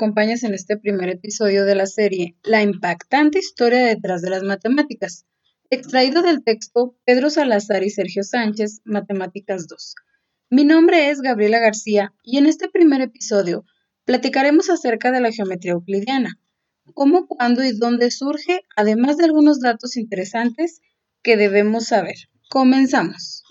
acompañes en este primer episodio de la serie La impactante historia detrás de las matemáticas, extraído del texto Pedro Salazar y Sergio Sánchez, Matemáticas 2. Mi nombre es Gabriela García y en este primer episodio platicaremos acerca de la geometría euclidiana, cómo, cuándo y dónde surge, además de algunos datos interesantes que debemos saber. Comenzamos.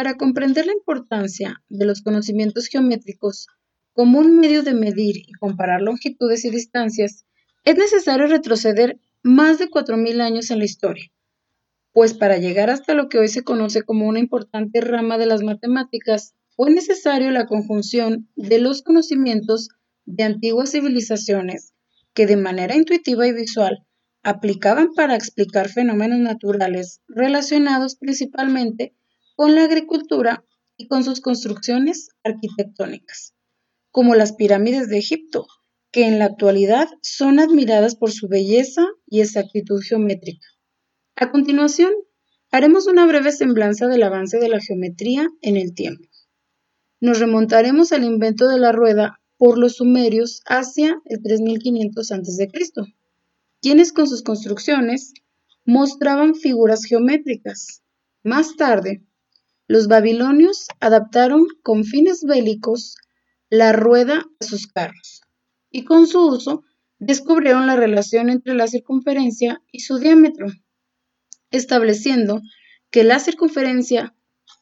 Para comprender la importancia de los conocimientos geométricos como un medio de medir y comparar longitudes y distancias, es necesario retroceder más de 4.000 años en la historia, pues para llegar hasta lo que hoy se conoce como una importante rama de las matemáticas, fue necesario la conjunción de los conocimientos de antiguas civilizaciones que de manera intuitiva y visual aplicaban para explicar fenómenos naturales relacionados principalmente con la agricultura y con sus construcciones arquitectónicas, como las pirámides de Egipto, que en la actualidad son admiradas por su belleza y exactitud geométrica. A continuación, haremos una breve semblanza del avance de la geometría en el tiempo. Nos remontaremos al invento de la rueda por los sumerios hacia el 3500 a.C., quienes con sus construcciones mostraban figuras geométricas. Más tarde, los babilonios adaptaron con fines bélicos la rueda a sus carros y con su uso descubrieron la relación entre la circunferencia y su diámetro, estableciendo que la circunferencia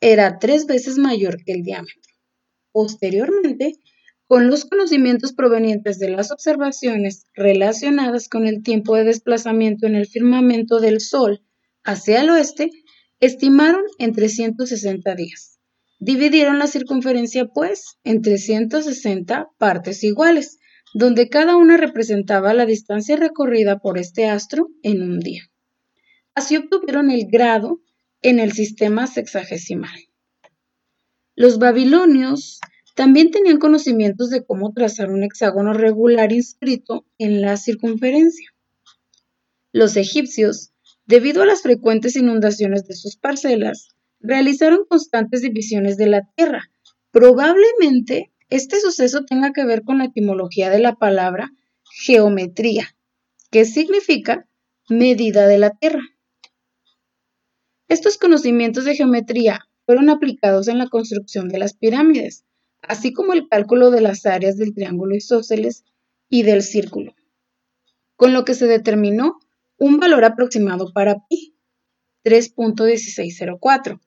era tres veces mayor que el diámetro. Posteriormente, con los conocimientos provenientes de las observaciones relacionadas con el tiempo de desplazamiento en el firmamento del Sol hacia el oeste, estimaron en 360 días. Dividieron la circunferencia, pues, en 360 partes iguales, donde cada una representaba la distancia recorrida por este astro en un día. Así obtuvieron el grado en el sistema sexagesimal. Los babilonios también tenían conocimientos de cómo trazar un hexágono regular inscrito en la circunferencia. Los egipcios Debido a las frecuentes inundaciones de sus parcelas, realizaron constantes divisiones de la tierra. Probablemente este suceso tenga que ver con la etimología de la palabra geometría, que significa medida de la tierra. Estos conocimientos de geometría fueron aplicados en la construcción de las pirámides, así como el cálculo de las áreas del triángulo isósceles y del círculo, con lo que se determinó un valor aproximado para pi, 3.1604.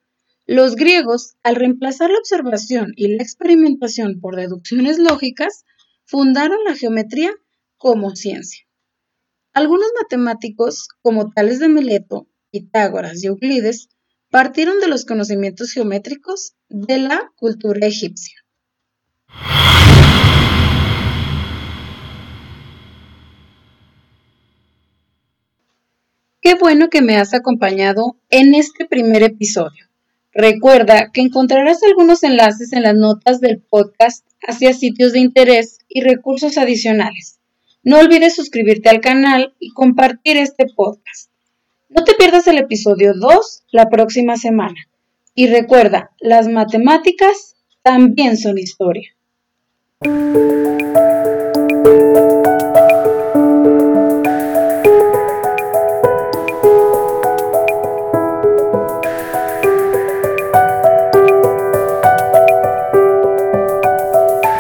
Los griegos, al reemplazar la observación y la experimentación por deducciones lógicas, fundaron la geometría como ciencia. Algunos matemáticos, como Tales de Mileto, Pitágoras y Euclides, partieron de los conocimientos geométricos de la cultura egipcia. Qué bueno que me has acompañado en este primer episodio. Recuerda que encontrarás algunos enlaces en las notas del podcast hacia sitios de interés y recursos adicionales. No olvides suscribirte al canal y compartir este podcast. No te pierdas el episodio 2 la próxima semana. Y recuerda, las matemáticas también son historia.